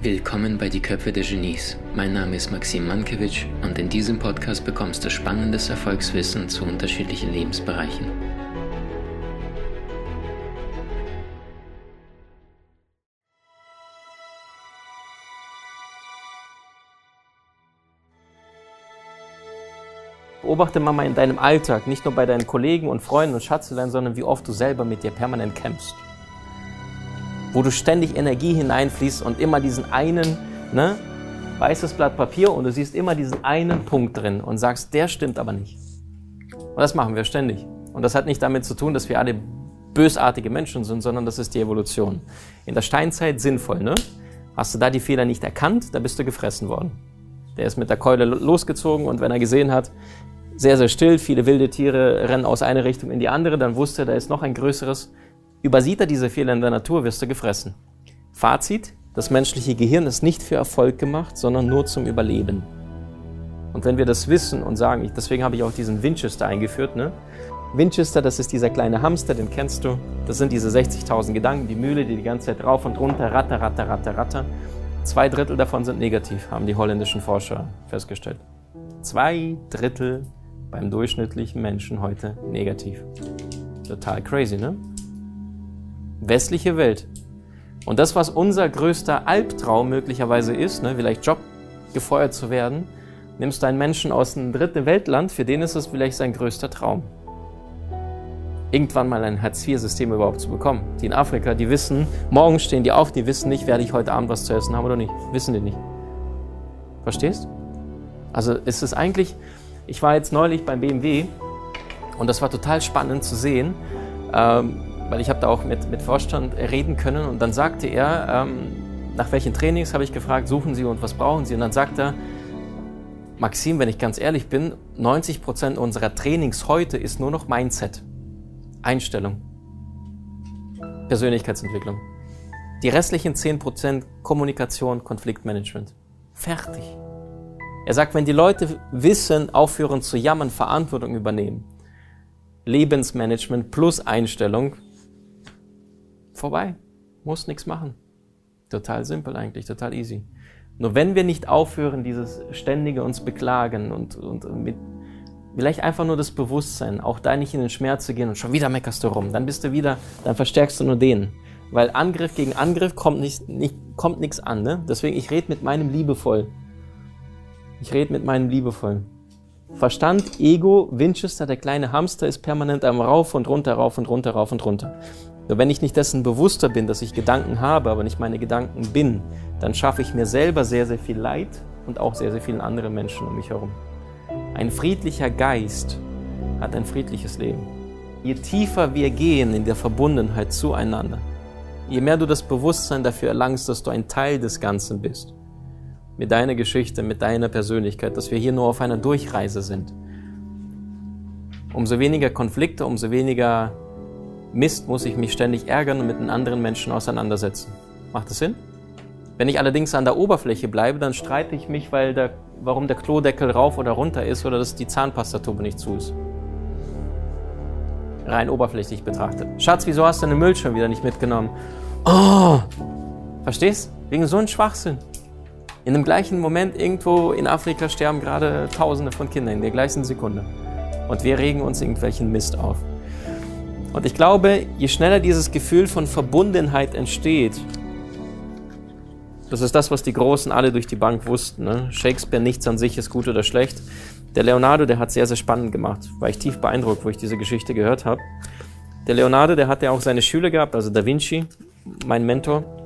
Willkommen bei Die Köpfe der Genies. Mein Name ist Maxim Mankewitsch und in diesem Podcast bekommst du spannendes Erfolgswissen zu unterschiedlichen Lebensbereichen. Beobachte mal in deinem Alltag, nicht nur bei deinen Kollegen und Freunden und Schatzelein, sondern wie oft du selber mit dir permanent kämpfst wo du ständig Energie hineinfließt und immer diesen einen, ne, weißes Blatt Papier und du siehst immer diesen einen Punkt drin und sagst, der stimmt aber nicht. Und das machen wir ständig. Und das hat nicht damit zu tun, dass wir alle bösartige Menschen sind, sondern das ist die Evolution. In der Steinzeit sinnvoll, ne? Hast du da die Fehler nicht erkannt, da bist du gefressen worden. Der ist mit der Keule losgezogen und wenn er gesehen hat, sehr, sehr still, viele wilde Tiere rennen aus einer Richtung in die andere, dann wusste er, da ist noch ein größeres Übersieht er diese Fehler in der Natur, wirst du gefressen. Fazit, das menschliche Gehirn ist nicht für Erfolg gemacht, sondern nur zum Überleben. Und wenn wir das wissen und sagen, deswegen habe ich auch diesen Winchester eingeführt, ne? Winchester, das ist dieser kleine Hamster, den kennst du. Das sind diese 60.000 Gedanken, die Mühle, die die ganze Zeit rauf und runter, ratter, ratter, ratter, ratter. Zwei Drittel davon sind negativ, haben die holländischen Forscher festgestellt. Zwei Drittel beim durchschnittlichen Menschen heute negativ. Total crazy, ne? westliche Welt. Und das, was unser größter Albtraum möglicherweise ist, ne, vielleicht Job gefeuert zu werden, nimmst du einen Menschen aus einem dritten Weltland, für den ist es vielleicht sein größter Traum. Irgendwann mal ein Hartz-IV-System überhaupt zu bekommen. Die in Afrika, die wissen, morgen stehen die auf, die wissen nicht, werde ich heute Abend was zu essen haben oder nicht. Wissen die nicht. Verstehst? Also ist es eigentlich, ich war jetzt neulich beim BMW und das war total spannend zu sehen, ähm, weil ich habe da auch mit, mit Vorstand reden können und dann sagte er, ähm, nach welchen Trainings habe ich gefragt, suchen Sie und was brauchen Sie? Und dann sagt er, Maxim, wenn ich ganz ehrlich bin, 90 Prozent unserer Trainings heute ist nur noch Mindset, Einstellung, Persönlichkeitsentwicklung. Die restlichen 10% Kommunikation, Konfliktmanagement. Fertig. Er sagt, wenn die Leute wissen, aufhören zu jammern, Verantwortung übernehmen, Lebensmanagement plus Einstellung, vorbei. Muss nichts machen. Total simpel eigentlich, total easy. Nur wenn wir nicht aufhören, dieses ständige uns beklagen und, und mit, vielleicht einfach nur das Bewusstsein, auch da nicht in den Schmerz zu gehen und schon wieder meckerst du rum, dann bist du wieder, dann verstärkst du nur den. Weil Angriff gegen Angriff kommt nicht, nicht kommt nichts an. Ne? Deswegen, ich rede mit meinem liebevoll. Ich rede mit meinem liebevoll. Verstand, Ego, Winchester, der kleine Hamster, ist permanent am Rauf und runter, rauf und runter, rauf und runter. Nur wenn ich nicht dessen bewusster bin, dass ich Gedanken habe, aber nicht meine Gedanken bin, dann schaffe ich mir selber sehr, sehr viel Leid und auch sehr, sehr vielen anderen Menschen um mich herum. Ein friedlicher Geist hat ein friedliches Leben. Je tiefer wir gehen in der Verbundenheit zueinander, je mehr du das Bewusstsein dafür erlangst, dass du ein Teil des Ganzen bist, mit deiner Geschichte, mit deiner Persönlichkeit, dass wir hier nur auf einer Durchreise sind, umso weniger Konflikte, umso weniger Mist muss ich mich ständig ärgern und mit einem anderen Menschen auseinandersetzen. Macht das Sinn? Wenn ich allerdings an der Oberfläche bleibe, dann streite ich mich, weil der, warum der Klodeckel rauf oder runter ist oder dass die Zahnpastatube nicht zu ist. Rein oberflächlich betrachtet. Schatz, wieso hast du den Müll schon wieder nicht mitgenommen? Oh! Verstehst? Wegen so einem Schwachsinn. In dem gleichen Moment irgendwo in Afrika sterben gerade Tausende von Kindern in der gleichen Sekunde. Und wir regen uns irgendwelchen Mist auf. Und ich glaube, je schneller dieses Gefühl von Verbundenheit entsteht, das ist das, was die Großen alle durch die Bank wussten. Ne? Shakespeare, nichts an sich ist gut oder schlecht. Der Leonardo, der hat sehr, sehr spannend gemacht. War ich tief beeindruckt, wo ich diese Geschichte gehört habe. Der Leonardo, der hat ja auch seine Schüler gehabt, also Da Vinci, mein Mentor.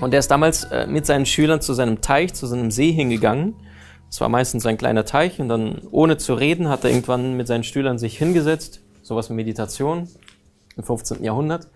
Und der ist damals äh, mit seinen Schülern zu seinem Teich, zu seinem See hingegangen. Es war meistens ein kleiner Teich und dann, ohne zu reden, hat er irgendwann mit seinen Schülern sich hingesetzt, sowas wie Meditation im 15. Jahrhundert.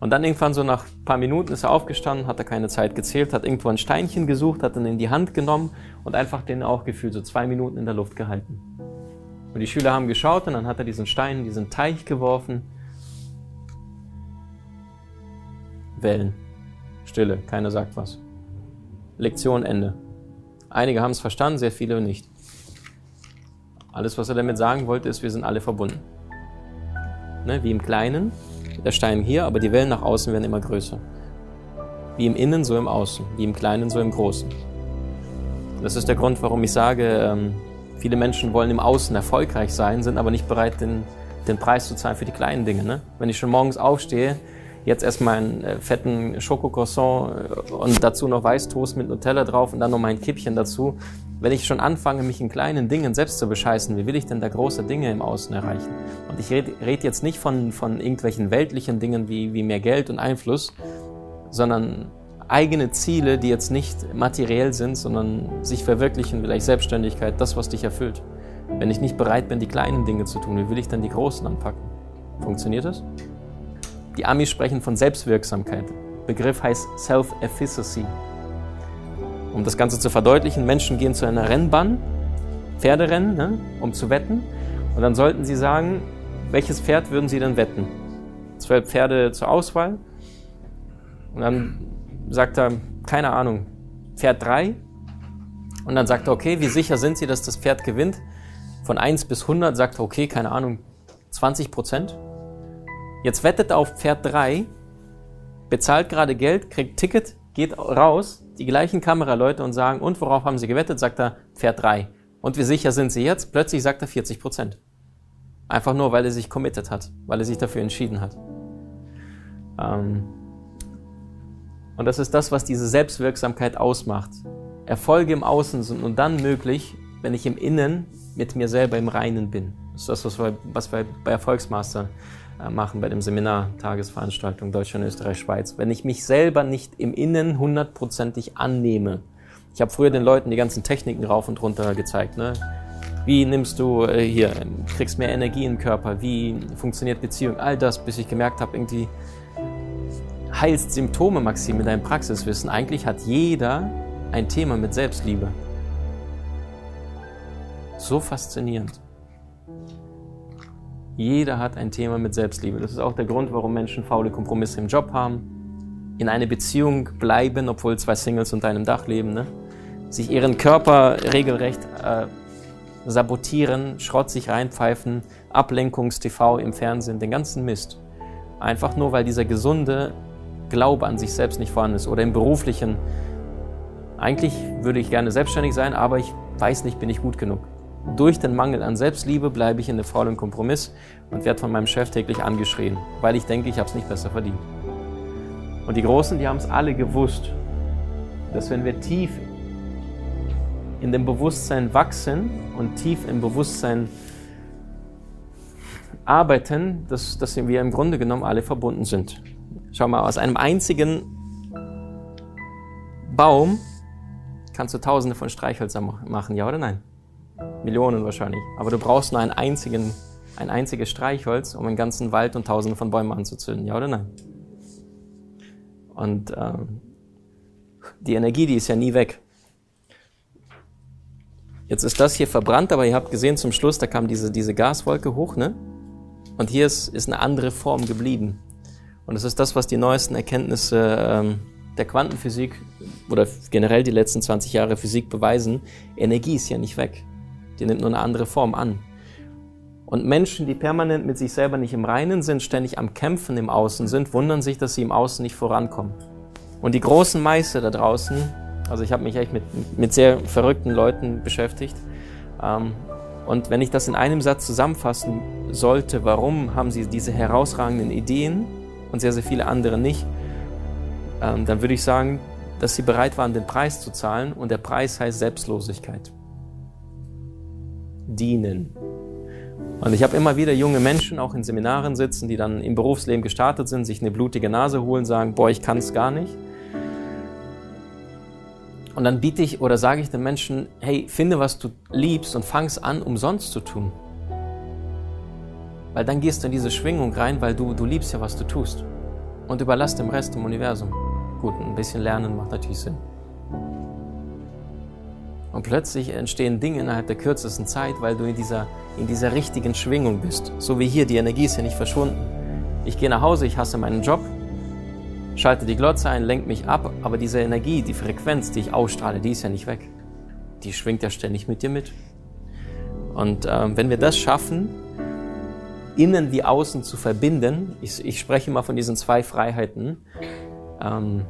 Und dann irgendwann so nach ein paar Minuten ist er aufgestanden, hat er keine Zeit gezählt, hat irgendwo ein Steinchen gesucht, hat dann in die Hand genommen und einfach den auch gefühlt so zwei Minuten in der Luft gehalten. Und die Schüler haben geschaut und dann hat er diesen Stein in diesen Teich geworfen. Wellen. Stille, keiner sagt was. Lektion Ende. Einige haben es verstanden, sehr viele nicht. Alles, was er damit sagen wollte, ist, wir sind alle verbunden. Ne? Wie im Kleinen, der Stein hier, aber die Wellen nach außen werden immer größer. Wie im Innen, so im Außen. Wie im Kleinen, so im Großen. Das ist der Grund, warum ich sage, ähm, viele Menschen wollen im Außen erfolgreich sein, sind aber nicht bereit, den, den Preis zu zahlen für die kleinen Dinge. Ne? Wenn ich schon morgens aufstehe, jetzt erstmal einen äh, fetten Schokocroissant äh, und dazu noch Weißtoast mit Nutella drauf und dann noch mein Kippchen dazu. Wenn ich schon anfange, mich in kleinen Dingen selbst zu bescheißen, wie will ich denn da große Dinge im Außen erreichen? Und ich rede red jetzt nicht von, von irgendwelchen weltlichen Dingen wie, wie mehr Geld und Einfluss, sondern eigene Ziele, die jetzt nicht materiell sind, sondern sich verwirklichen, vielleicht Selbstständigkeit, das, was dich erfüllt. Wenn ich nicht bereit bin, die kleinen Dinge zu tun, wie will ich dann die großen anpacken? Funktioniert das? Die Amis sprechen von Selbstwirksamkeit. Begriff heißt Self-Efficacy. Um das Ganze zu verdeutlichen, Menschen gehen zu einer Rennbahn, Pferderennen, ne, um zu wetten. Und dann sollten sie sagen, welches Pferd würden sie denn wetten? Zwölf Pferde zur Auswahl. Und dann sagt er, keine Ahnung, Pferd 3. Und dann sagt er, okay, wie sicher sind Sie, dass das Pferd gewinnt? Von 1 bis 100 sagt er, okay, keine Ahnung, 20 Prozent. Jetzt wettet er auf Pferd 3, bezahlt gerade Geld, kriegt Ticket, geht raus, die gleichen Kameraleute und sagen, und worauf haben Sie gewettet? Sagt er, Pferd 3. Und wie sicher sind Sie jetzt? Plötzlich sagt er 40 Prozent. Einfach nur, weil er sich committed hat, weil er sich dafür entschieden hat. Ähm und das ist das, was diese Selbstwirksamkeit ausmacht. Erfolge im Außen sind nur dann möglich, wenn ich im Innen mit mir selber im Reinen bin. Das ist das, was wir, was wir bei Erfolgsmaster äh, machen bei dem Seminar, Tagesveranstaltung Deutschland, Österreich, Schweiz. Wenn ich mich selber nicht im Innen hundertprozentig annehme. Ich habe früher den Leuten die ganzen Techniken rauf und runter gezeigt. Ne? Wie nimmst du äh, hier, kriegst mehr Energie im Körper? Wie funktioniert Beziehung? All das, bis ich gemerkt habe, irgendwie heilst Symptome, Maxim, mit deinem Praxiswissen. Eigentlich hat jeder ein Thema mit Selbstliebe. So faszinierend. Jeder hat ein Thema mit Selbstliebe. Das ist auch der Grund, warum Menschen faule Kompromisse im Job haben, in eine Beziehung bleiben, obwohl zwei Singles unter einem Dach leben, ne? sich ihren Körper regelrecht äh, sabotieren, Schrott sich reinpfeifen, Ablenkungs-TV im Fernsehen, den ganzen Mist. Einfach nur, weil dieser gesunde Glaube an sich selbst nicht vorhanden ist oder im beruflichen. Eigentlich würde ich gerne selbstständig sein, aber ich weiß nicht, bin ich gut genug. Durch den Mangel an Selbstliebe bleibe ich in einem faulen Kompromiss und werde von meinem Chef täglich angeschrien, weil ich denke, ich habe es nicht besser verdient. Und die Großen, die haben es alle gewusst, dass wenn wir tief in dem Bewusstsein wachsen und tief im Bewusstsein arbeiten, dass, dass wir im Grunde genommen alle verbunden sind. Schau mal, aus einem einzigen Baum kannst du tausende von Streichhölzern machen, ja oder nein? Millionen wahrscheinlich. Aber du brauchst nur einen einzigen, ein einziges Streichholz, um einen ganzen Wald und tausende von Bäumen anzuzünden. Ja oder nein? Und ähm, die Energie, die ist ja nie weg. Jetzt ist das hier verbrannt, aber ihr habt gesehen zum Schluss, da kam diese, diese Gaswolke hoch, ne? Und hier ist, ist eine andere Form geblieben. Und das ist das, was die neuesten Erkenntnisse ähm, der Quantenphysik oder generell die letzten 20 Jahre Physik beweisen. Energie ist ja nicht weg. Die nimmt nur eine andere Form an. Und Menschen, die permanent mit sich selber nicht im Reinen sind, ständig am Kämpfen im Außen sind, wundern sich, dass sie im Außen nicht vorankommen. Und die großen Meister da draußen, also ich habe mich echt mit, mit sehr verrückten Leuten beschäftigt. Ähm, und wenn ich das in einem Satz zusammenfassen sollte, warum haben sie diese herausragenden Ideen und sehr, sehr viele andere nicht, ähm, dann würde ich sagen, dass sie bereit waren, den Preis zu zahlen. Und der Preis heißt Selbstlosigkeit dienen. Und ich habe immer wieder junge Menschen auch in Seminaren sitzen, die dann im Berufsleben gestartet sind, sich eine blutige Nase holen, sagen, boah, ich kann es gar nicht. Und dann biete ich oder sage ich den Menschen, hey, finde, was du liebst und fang es an, umsonst zu tun. Weil dann gehst du in diese Schwingung rein, weil du, du liebst ja, was du tust. Und überlass dem Rest im Universum. Gut, ein bisschen lernen macht natürlich Sinn. Und plötzlich entstehen Dinge innerhalb der kürzesten Zeit, weil du in dieser, in dieser richtigen Schwingung bist. So wie hier, die Energie ist ja nicht verschwunden. Ich gehe nach Hause, ich hasse meinen Job, schalte die Glotze ein, lenke mich ab, aber diese Energie, die Frequenz, die ich ausstrahle, die ist ja nicht weg. Die schwingt ja ständig mit dir mit. Und ähm, wenn wir das schaffen, innen wie außen zu verbinden. Ich, ich spreche mal von diesen zwei Freiheiten. Ähm,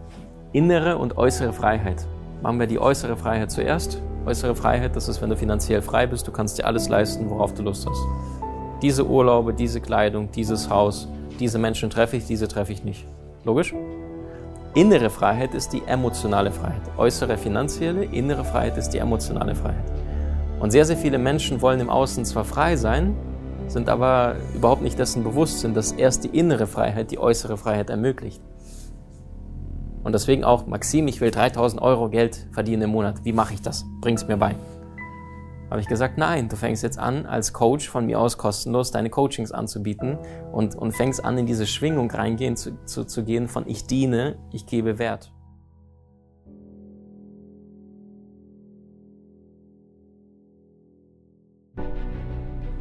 innere und äußere Freiheit. Machen wir die äußere Freiheit zuerst. Äußere Freiheit, das ist, wenn du finanziell frei bist, du kannst dir alles leisten, worauf du Lust hast. Diese Urlaube, diese Kleidung, dieses Haus, diese Menschen treffe ich, diese treffe ich nicht. Logisch? Innere Freiheit ist die emotionale Freiheit. Äußere finanzielle, innere Freiheit ist die emotionale Freiheit. Und sehr, sehr viele Menschen wollen im Außen zwar frei sein, sind aber überhaupt nicht dessen bewusst sind, dass erst die innere Freiheit die äußere Freiheit ermöglicht. Und deswegen auch, Maxim, ich will 3000 Euro Geld verdienen im Monat. Wie mache ich das? Bring's mir bei. Habe ich gesagt, nein, du fängst jetzt an, als Coach von mir aus kostenlos deine Coachings anzubieten und, und fängst an, in diese Schwingung reingehen zu, zu, zu gehen von ich diene, ich gebe Wert.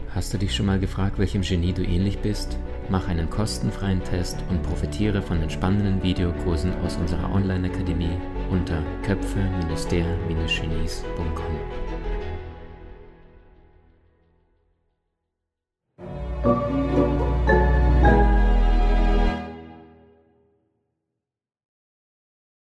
Hast du dich schon mal gefragt, welchem Genie du ähnlich bist? Mach einen kostenfreien Test und profitiere von den spannenden Videokursen aus unserer Online-Akademie unter köpfe-der-genies.com.